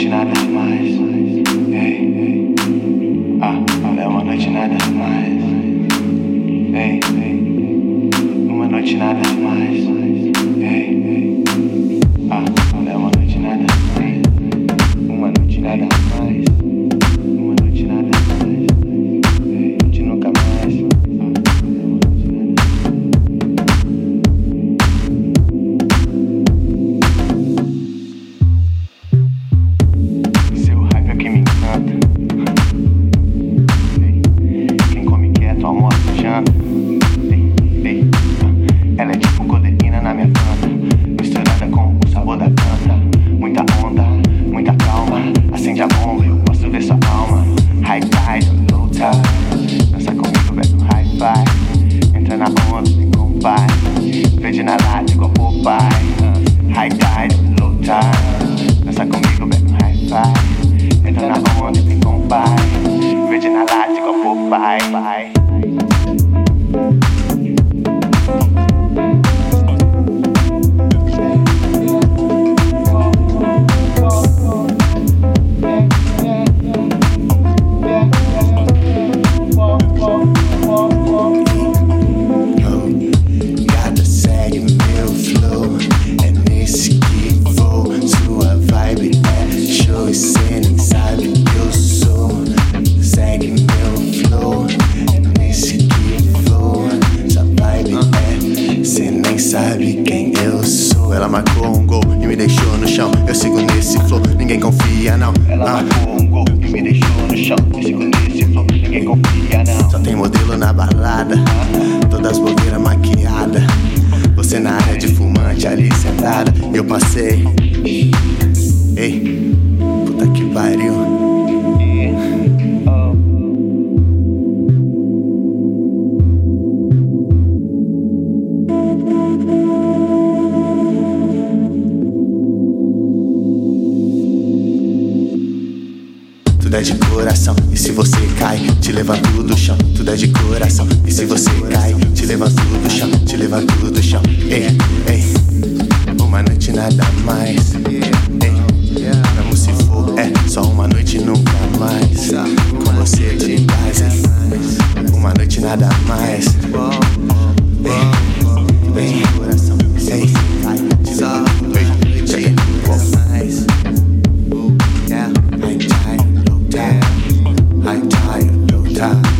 noite nada demais. Ei, ei. Ah, é uma noite nada demais. Ei, ei. Uma noite nada demais. you got five, high tide. Um gol e me deixou no chão. Eu sigo nesse flow, ninguém confia não. Ela marcou um gol e me deixou no chão. Eu sigo nesse flow, ninguém confia não. Só tem modelo na balada, todas blogueiras maquiadas. Você na área de fumante ali sentada, eu passei. Ei, puta que pariu. Tudo é de coração, e se você cai, te levanto do chão. Tudo é de coração, e se você cai, te levanto do chão, te levanto do chão. Ei, ei, uma noite nada mais. Ei, mesmo se for, é só uma noite nunca mais. Com você tudo em paz, uma noite nada mais. Ei, time.